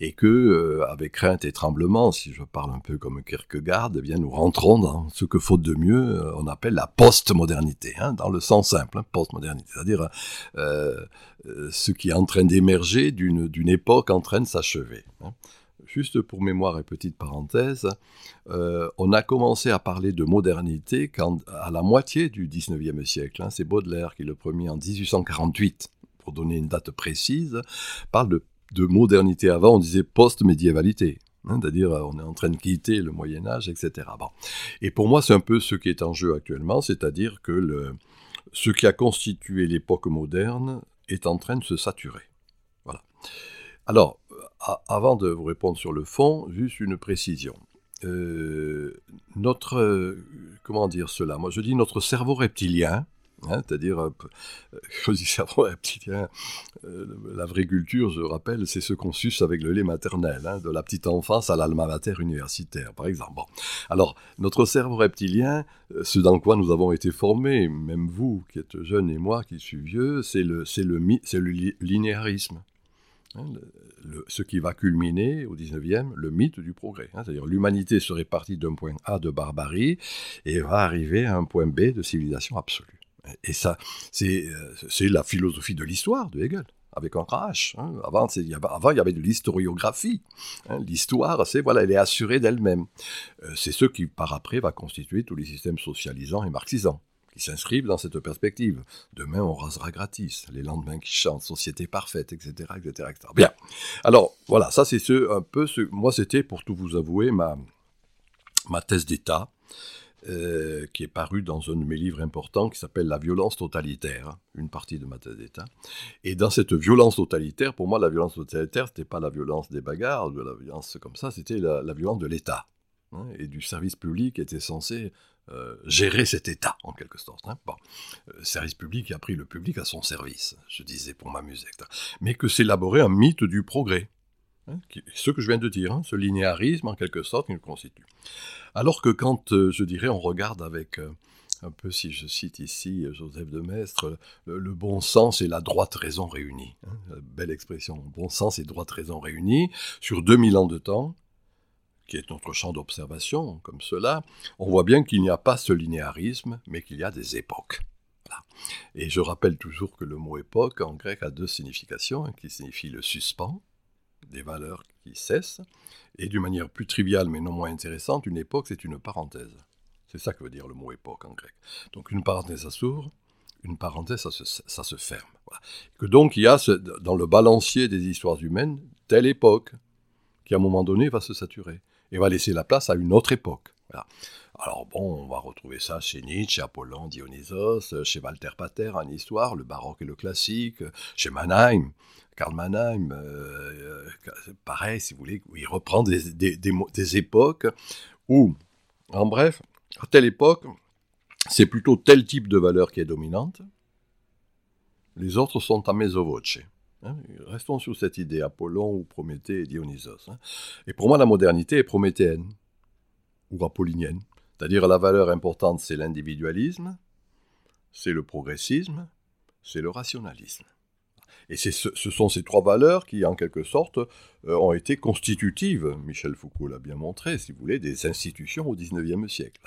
Et que, euh, avec crainte et tremblement, si je parle un peu comme Kierkegaard, eh bien, nous rentrons dans ce que, faute de mieux, euh, on appelle la post-modernité, hein, dans le sens simple, hein, post-modernité, c'est-à-dire euh, ce qui est en train d'émerger d'une, époque en train de s'achever. Hein. Juste pour mémoire et petite parenthèse, on a commencé à parler de modernité quand, à la moitié du 19e siècle. C'est Baudelaire qui, le premier en 1848, pour donner une date précise, parle de de modernité. Avant, on disait post-médiévalité. Hein, c'est-à-dire, euh, on est en train de quitter le Moyen Âge, etc. Bon. Et pour moi, c'est un peu ce qui est en jeu actuellement, c'est-à-dire que ce qui a constitué l'époque moderne est en train de se saturer. Voilà. Alors, avant de vous répondre sur le fond, juste une précision. Euh, notre, euh, comment dire cela? Moi, je dis notre cerveau reptilien, Hein, c'est-à-dire, euh, dis cerveau reptilien, euh, la vraie culture, je rappelle, c'est ce qu'on suce avec le lait maternel, hein, de la petite enfance à l'alma mater universitaire, par exemple. Alors, notre cerveau reptilien, euh, ce dans quoi nous avons été formés, même vous qui êtes jeune et moi qui suis vieux, c'est le, le, le linéarisme. Hein, le, ce qui va culminer au 19e, le mythe du progrès. Hein, c'est-à-dire l'humanité serait partie d'un point A de barbarie et va arriver à un point B de civilisation absolue. Et ça, c'est la philosophie de l'histoire de Hegel avec un H. Hein. Avant, avant, il y avait de l'historiographie. Hein. L'histoire, c'est voilà, elle est assurée d'elle-même. Euh, c'est ce qui, par après, va constituer tous les systèmes socialisants et marxisants, qui s'inscrivent dans cette perspective. Demain, on rasera gratis. Les lendemains qui chantent, société parfaite, etc., etc., etc. Bien. Alors, voilà, ça, c'est ce, un peu ce. Moi, c'était, pour tout vous avouer, ma, ma thèse d'État. Euh, qui est paru dans un de mes livres importants qui s'appelle La violence totalitaire, hein, une partie de ma thèse d'État. Et dans cette violence totalitaire, pour moi, la violence totalitaire, c'était pas la violence des bagarres, de la violence comme ça, c'était la, violence de l'État hein, et du service public était censé euh, gérer cet État, en quelque sorte. Hein. Bon, euh, service public qui a pris le public à son service, je disais pour m'amuser. Mais que s'élaborait un mythe du progrès. Hein, ce que je viens de dire, hein, ce linéarisme en quelque sorte, il le constitue. Alors que quand, euh, je dirais, on regarde avec, euh, un peu si je cite ici euh, Joseph de Maistre, le, bon sens et la droite raison réunis, hein, belle expression, bon sens et droite raison réunis, sur 2000 ans de temps, qui est notre champ d'observation, comme cela, on voit bien qu'il n'y a pas ce linéarisme, mais qu'il y a des époques. Et je rappelle toujours que le mot époque en grec a deux significations, qui signifie le suspens, des valeurs qui cessent, et d'une manière plus triviale mais non moins intéressante, une époque c'est une parenthèse. C'est ça que veut dire le mot époque en grec. Donc une parenthèse ça s'ouvre, une parenthèse ça se, ça se ferme. Que donc il y a dans le balancier des histoires humaines telle époque qui à un moment donné va se saturer et va laisser la place à une autre époque. Alors bon, on va retrouver ça chez Nietzsche, Apollon, Dionysos, chez Walter Pater en histoire, le baroque et le classique, chez Mannheim, Karl Mannheim, euh, euh, pareil, si vous voulez, il reprend des, époques où, en bref, à telle époque, c'est plutôt tel type de valeur qui est dominante. Les autres sont à mesovoce. Hein. Restons sur cette idée, Apollon ou Prométhée et Dionysos. Hein. Et pour moi, la modernité est prométhéenne ou apollinienne. C'est-à-dire la valeur importante, c'est l'individualisme, c'est le progressisme, c'est le rationalisme. Et ce, sont ces trois valeurs qui, en quelque sorte, euh, ont été constitutives, Michel Foucault l'a bien montré, si vous voulez, des institutions au XIXe siècle.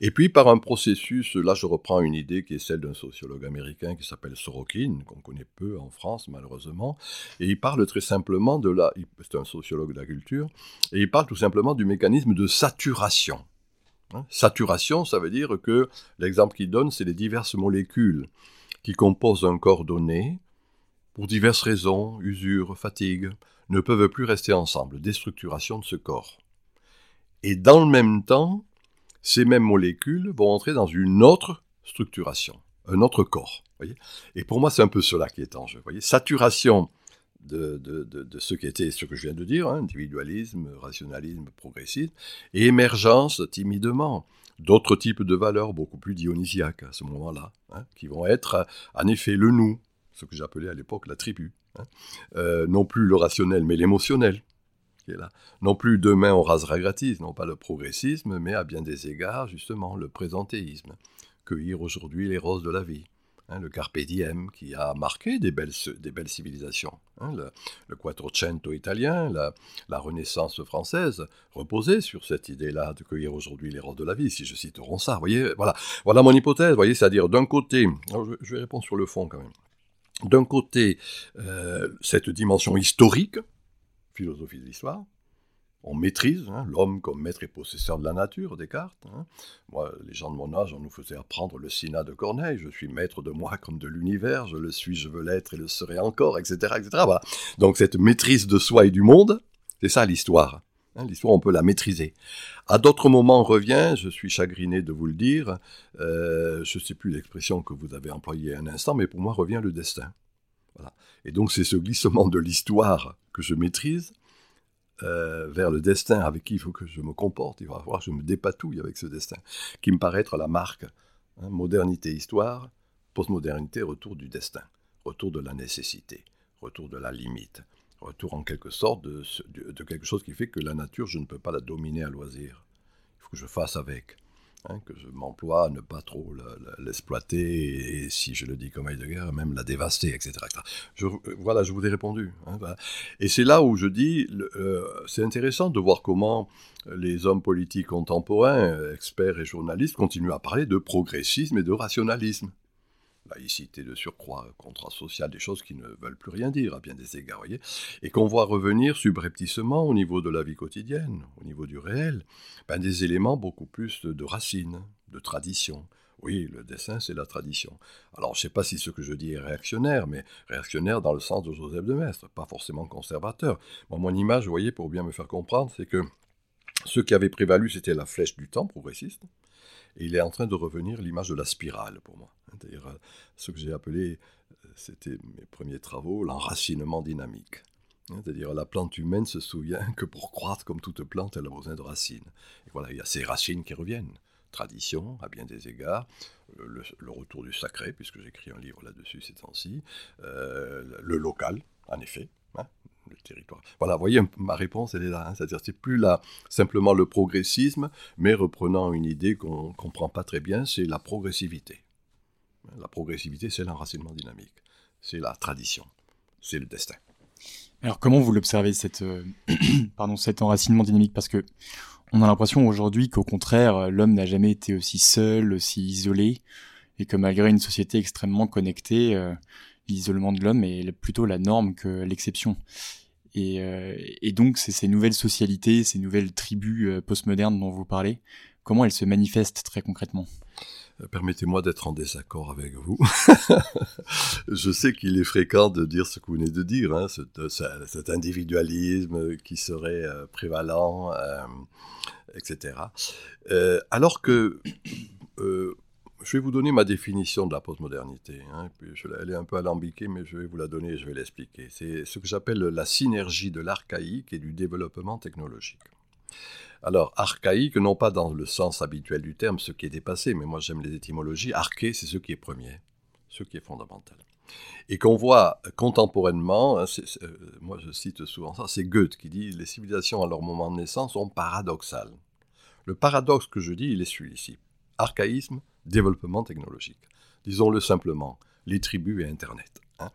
Et puis, par un processus, là je reprends une idée qui est celle d'un sociologue américain qui s'appelle Sorokin, qu'on connaît peu en France malheureusement, et il parle très simplement de la... C'est un sociologue de la culture, et il parle tout simplement du mécanisme de saturation. Hein, saturation, ça veut dire que l'exemple qu'il donne, c'est les diverses molécules qui composent un corps donné, pour diverses raisons, usure, fatigue, ne peuvent plus rester ensemble, déstructuration de ce corps. Et dans le même temps, ces mêmes molécules vont entrer dans une autre structuration, un autre corps. Et pour moi, c'est un peu cela qui est en jeu. Saturation de, ce qui était ce que je viens de dire, hein, individualisme, rationalisme, progressisme, et émergence timidement d'autres types de valeurs beaucoup plus dionysiaques à ce moment-là, hein, qui vont être en effet le nous, ce que j'appelais à l'époque la tribu. Hein. Euh, non plus le rationnel, mais l'émotionnel. qui est là. Non plus demain on rasera gratis, non pas le progressisme, mais à bien des égards, justement, le présentéisme. Cueillir aujourd'hui les roses de la vie. Hein, le Carpe Diem qui a marqué des belles, des belles civilisations. Hein, le, Quattrocento italien, la, Renaissance française reposait sur cette idée-là de cueillir aujourd'hui les roses de la vie, si je cite Ronsard. Voyez, voilà, voilà mon hypothèse. Voyez, c'est-à-dire d'un côté, je, je, vais répondre sur le fond quand même. D'un côté, euh, cette dimension historique, philosophie de l'histoire, on maîtrise hein, l'homme comme maître et possesseur de la nature, Descartes. Hein. Moi, les gens de mon âge, on nous faisait apprendre le Sina de Corneille. Je suis maître de moi comme de l'univers, je le suis, je veux l'être et le serai encore, etc. etc. Donc cette maîtrise de soi et du monde, c'est ça l'histoire. Hein, l'histoire, on peut la maîtriser. À d'autres moments, revient, je suis chagriné de vous le dire, euh, je ne sais plus l'expression que vous avez employée un instant, mais pour moi revient le destin. Voilà. Et donc c'est ce glissement de l'histoire que je maîtrise, euh, vers le destin avec qui il faut que je me comporte, il va falloir que je me dépatouille avec ce destin, qui me paraît être la marque. Hein, modernité, histoire, postmodernité, retour du destin, retour de la nécessité, retour de la limite, retour en quelque sorte de, quelque chose qui fait que la nature, je ne peux pas la dominer à loisir. Il faut que je fasse avec. Hein, que je m'emploie à ne pas trop l'exploiter et, si je le dis comme Heidegger, même la dévaster, etc. Je, voilà, je vous ai répondu. Hein. Et c'est là où je dis, euh, c'est intéressant de voir comment les hommes politiques contemporains, experts et journalistes, continuent à parler de progressisme et de rationalisme laïcité de surcroît, contrat social, des choses qui ne veulent plus rien dire à bien des égards, voyez, et qu'on voit revenir subrepticement au niveau de la vie quotidienne, au niveau du réel, ben des éléments beaucoup plus de racines, de tradition. Oui, le dessin, c'est la tradition. Alors, je ne sais pas si ce que je dis est réactionnaire, mais réactionnaire dans le sens de Joseph de Maistre, pas forcément conservateur. Moi, mon image, vous voyez, pour bien me faire comprendre, c'est que ce qui avait prévalu, c'était la flèche du temps progressiste, et il est en train de revenir l'image de la spirale pour moi. Euh, ce que j'ai appelé, euh, c'était mes premiers travaux, l'enracinement dynamique. Hein, c'est-à-dire la plante humaine se souvient que pour croître comme toute plante, elle a besoin de racines. Et voilà, il y a ces racines qui reviennent. Tradition, à bien des égards, le, retour du sacré, puisque j'écris un livre là-dessus ces temps-ci, euh, le local, en effet, hein, le territoire. Voilà, vous voyez, ma réponse, elle est là. Hein, c'est-à-dire, c'est plus là simplement le progressisme, mais reprenant une idée qu'on ne comprend pas très bien, c'est la progressivité. La progressivité, c'est l'enracinement dynamique, c'est la tradition, c'est le destin. Alors comment vous l'observez cette, euh, pardon, cet enracinement dynamique? Parce que on a l'impression aujourd'hui qu'au contraire, l'homme n'a jamais été aussi seul, aussi isolé, et que malgré une société extrêmement connectée, euh, l'isolement de l'homme est plutôt la norme que l'exception. Et, euh, donc, ces nouvelles socialités, ces nouvelles tribus postmodernes dont vous parlez, comment elles se manifestent très concrètement? Euh, permettez-moi d'être en désaccord avec vous. je sais qu'il est fréquent de dire ce que vous venez de dire, hein, cet, individualisme qui serait euh, prévalent, euh, etc. Euh, alors que euh, je vais vous donner ma définition de la postmodernité. Hein, elle est un peu alambiquée, mais je vais vous la donner et je vais l'expliquer. C'est ce que j'appelle la synergie de l'archaïque et du développement technologique. Alors, archaïque, non pas dans le sens habituel du terme, ce qui est dépassé, mais moi j'aime les étymologies. Arché, c'est ce qui est premier, ce qui est fondamental. Et qu'on voit contemporainement, hein, euh, moi je cite souvent ça, c'est Goethe qui dit les civilisations à leur moment de naissance sont paradoxales. Le paradoxe que je dis, il est celui-ci archaïsme, développement technologique. Disons-le simplement, les tribus et Internet. Hein.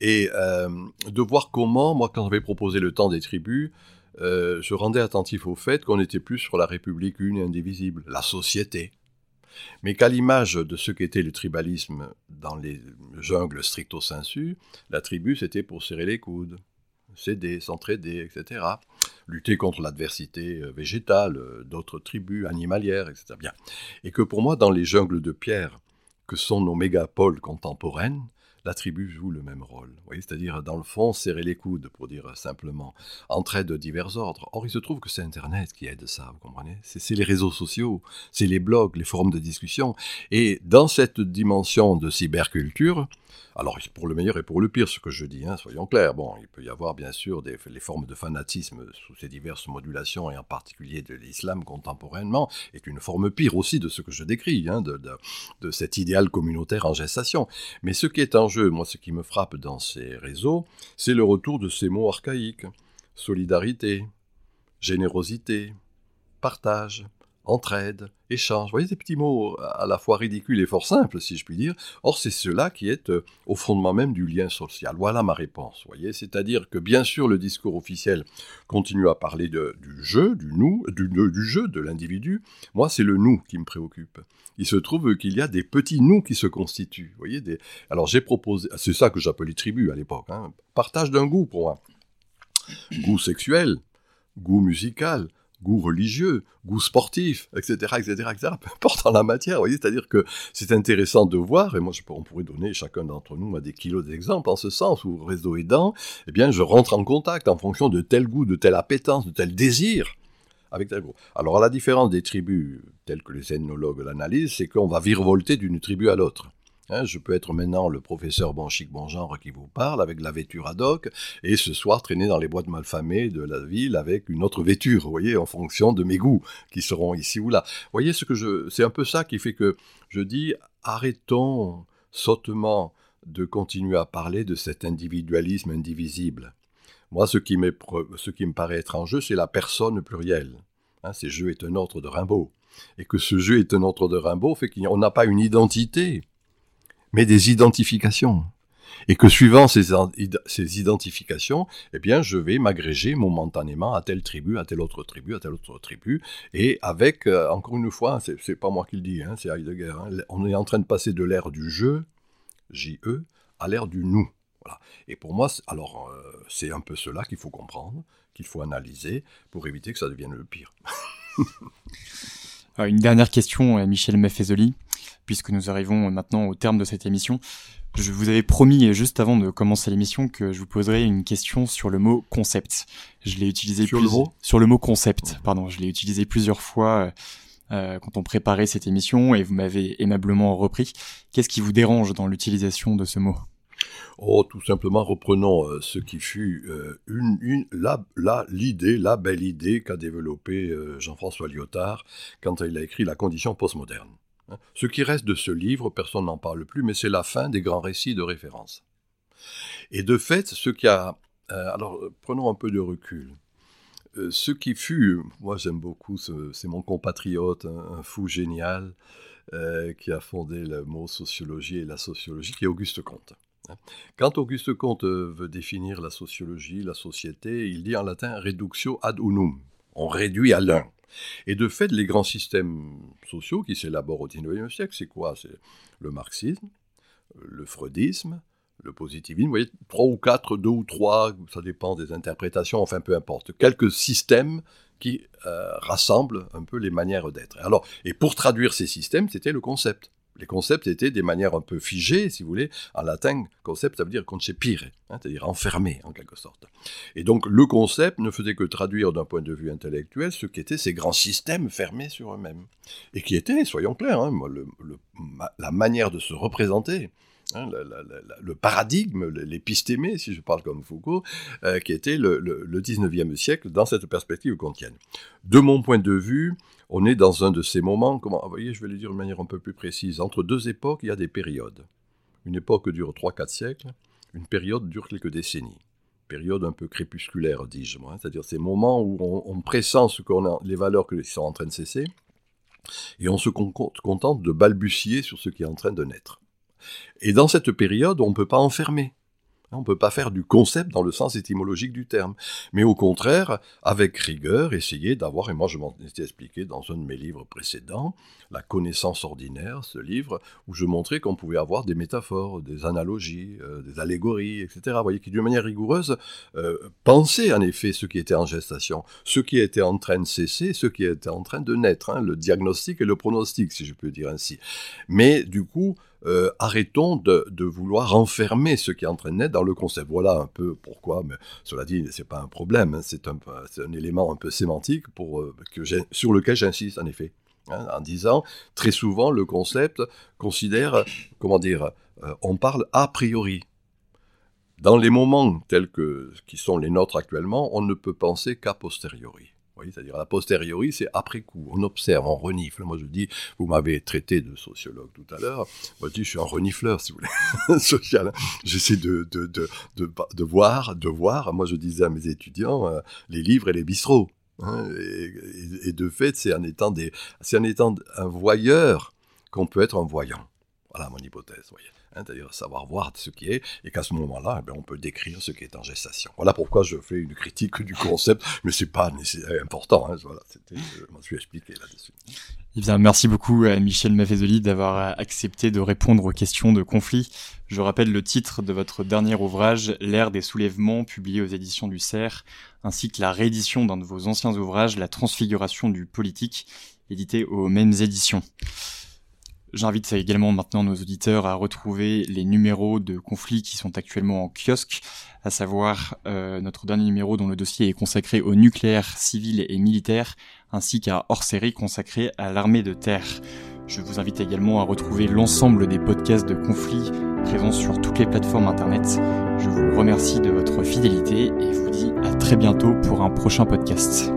Et euh, de voir comment, moi quand j'avais proposé le temps des tribus, euh, je rendais attentif au fait qu'on était plus sur la République une et indivisible, la société. Mais qu'à l'image de ce qu'était le tribalisme dans les jungles stricto sensu, la tribu c'était pour serrer les coudes, s'aider, s'entraider, etc. Lutter contre l'adversité euh, végétale, euh, d'autres tribus animalières, etc. Bien. Et que pour moi, dans les jungles de pierre que sont nos mégapoles contemporaines, la tribu joue le même rôle. C'est-à-dire, dans le fond, serrer les coudes, pour dire simplement, entraide de divers ordres. Or, il se trouve que c'est Internet qui aide ça, vous comprenez? C'est les réseaux sociaux, c'est les blogs, les forums de discussion. Et dans cette dimension de cyberculture, alors, pour le meilleur et pour le pire, ce que je dis, hein, soyons clairs. Bon, il peut y avoir bien sûr des, les formes de fanatisme sous ces diverses modulations, et en particulier de l'islam contemporainement, est une forme pire aussi de ce que je décris, hein, de, de, de, cet idéal communautaire en gestation. Mais ce qui est en jeu, moi, ce qui me frappe dans ces réseaux, c'est le retour de ces mots archaïques solidarité, générosité, partage, entraide, échange. Vous voyez ces petits mots à la fois ridicules et fort simples, si je puis dire. Or, c'est cela qui est euh, au fondement même du lien social. Voilà ma réponse. voyez, c'est-à-dire que bien sûr, le discours officiel continue à parler du jeu, du nous, du, du jeu, de l'individu. Moi, c'est le nous qui me préoccupe. Il se trouve qu'il y a des petits nous qui se constituent. Vous voyez, des... alors j'ai proposé, c'est ça que j'appelais tribu à l'époque. Hein. Partage d'un goût pour moi. Goût sexuel, goût musical, goût religieux, goût sportif, etc., etc., etc., peu importe en la matière, vous voyez, c'est-à-dire que c'est intéressant de voir, et moi je, on pourrait donner chacun d'entre nous des kilos d'exemples en ce sens, où réseau aidant, eh bien je rentre en contact en fonction de tel goût, de telle appétence, de tel désir, avec tel goût. Alors à la différence des tribus telles que les ethnologues l'analysent, c'est qu'on va virevolter d'une tribu à l'autre. Hein, je peux être maintenant le professeur bon chic bon genre qui vous parle avec la vêture ad hoc et ce soir traîner dans les boîtes malfamées de la ville avec une autre vêture, vous voyez, en fonction de mes goûts qui seront ici ou là. Vous voyez ce que je, c'est un peu ça qui fait que je dis arrêtons sottement de continuer à parler de cet individualisme indivisible. Moi, ce qui, ce qui me paraît être en jeu, c'est la personne plurielle. Hein, ce jeu est un ordre de Rimbaud. Et que ce jeu est un ordre de Rimbaud fait qu'on n'a pas une identité mais des identifications. Et que suivant ces, identifications, eh bien, je vais m'agréger momentanément à telle tribu, à telle autre tribu, à telle autre tribu, et avec, euh, encore une fois, c'est pas moi qui le dis, hein, c'est Heidegger, hein, on est en train de passer de l'ère du je, J-E, à l'ère du nous. Voilà. Et pour moi, alors, euh, c'est un peu cela qu'il faut comprendre, qu'il faut analyser, pour éviter que ça devienne le pire. Une dernière question, euh, Michel Meffezoli puisque nous arrivons maintenant au terme de cette émission. Je vous avais promis juste avant de commencer l'émission que je vous poserais une question sur le mot concept. Je l'ai utilisé sur le mot sur le mot concept. Pardon, je l'ai utilisé plusieurs fois euh, quand on préparait cette émission et vous m'avez aimablement repris. Qu'est-ce qui vous dérange dans l'utilisation de ce mot? Oh, tout simplement reprenons euh, ce qui fut euh, l'idée, la belle idée qu'a développée euh, Jean-François Lyotard quand il a écrit La condition postmoderne. Hein. Ce qui reste de ce livre, personne n'en parle plus, mais c'est la fin des grands récits de référence. Et de fait, ce qui a... Alors, prenons un peu de recul. Ce qui fut, moi j'aime beaucoup, c'est mon compatriote, un, fou génial, qui a fondé le mot sociologie et la sociologie, qui est Auguste Comte. Quand Auguste Comte veut définir la sociologie, la société, il dit en latin reductio ad unum. On réduit à l'un. Et de fait, les grands systèmes sociaux qui s'élaborent au XIXe siècle, c'est quoi? C'est le marxisme, le freudisme, le positivisme. Vous voyez, trois ou quatre, deux ou trois, ça dépend des interprétations, enfin peu importe. Quelques systèmes qui euh, rassemblent un peu les manières d'être. Alors, et pour traduire ces systèmes, c'était le concept les concepts étaient des manières un peu figées, si vous voulez. En latin, concept, ça veut dire concepire, hein, c'est-à-dire enfermé, en quelque sorte. Et donc, le concept ne faisait que traduire d'un point de vue intellectuel ce qu'étaient ces grands systèmes fermés sur eux-mêmes. Et qui étaient, soyons clairs, hein, la manière de se représenter, Hein, le, paradigme, l'épistémé, si je parle comme Foucault, euh, qui était le, le, 19e siècle dans cette perspective kantienne. De mon point de vue, on est dans un de ces moments, comment, vous voyez, je vais le dire de manière un peu plus précise, entre deux époques, il y a des périodes. Une époque dure 3-4 siècles, une période dure quelques décennies. Période un peu crépusculaire, dis-je moi, c'est-à-dire ces moments où on, pressent ce qu'on a, les valeurs qui sont en train de cesser, et on se contente de balbutier sur ce qui est en train de naître. Et dans cette période, on ne peut pas enfermer. On ne peut pas faire du concept dans le sens étymologique du terme, mais au contraire, avec rigueur, essayer d'avoir, et moi je m'en étais expliqué dans un de mes livres précédents, La connaissance ordinaire, ce livre, où je montrais qu'on pouvait avoir des métaphores, des analogies, euh, des allégories, etc. Vous voyez, qui d'une manière rigoureuse euh, pensaient en effet ce qui était en gestation, ce qui était en train de cesser, ce qui était en train de naître, hein, le diagnostic et le pronostic, si je peux dire ainsi. Mais du coup, euh, arrêtons de, vouloir enfermer ce qui est en train de naître dans le concept. Voilà un peu pourquoi, mais cela dit, c'est pas un problème, hein. c'est un, élément un peu sémantique euh, sur lequel j'insiste en effet. Hein, en disant, très souvent, le concept considère, comment dire, euh, on parle a priori. Dans les moments tels que qui sont les nôtres actuellement, on ne peut penser qu'à posteriori c'est-à-dire à la posteriori, c'est après coup. On observe, on renifle. Moi, je dis, vous m'avez traité de sociologue tout à l'heure. Moi, je dis, je suis un renifleur, si vous voulez, social. J'essaie de, de, de, de, voir, de voir. Moi, je disais à mes étudiants, euh, les livres et les bistrots. Hein, et, de fait, c'est en étant un voyeur qu'on peut être un voyant. Voilà mon hypothèse. Hein, c'est-à-dire savoir voir ce qui est, et qu'à ce moment-là, eh on peut décrire ce qui est en gestation. Voilà pourquoi je fais une critique du concept, mais c'est pas important. Hein, voilà, je m'en suis expliqué là-dessus. Eh bien, merci beaucoup à Michel Maffezoli d'avoir accepté de répondre aux questions de conflit. Je rappelle le titre de votre dernier ouvrage, L'ère des soulèvements, publié aux éditions du CERF, ainsi que la réédition d'un de vos anciens ouvrages, La transfiguration du politique, édité aux mêmes éditions. J'invite également maintenant nos auditeurs à retrouver les numéros de conflits qui sont actuellement en kiosque, à savoir euh, notre dernier numéro dont le dossier est consacré au nucléaire civil et militaire, ainsi qu'à hors-série consacré à l'armée de terre. Je vous invite également à retrouver l'ensemble des podcasts de conflits présents sur toutes les plateformes internet. Je vous remercie de votre fidélité et vous dis à très bientôt pour un prochain podcast.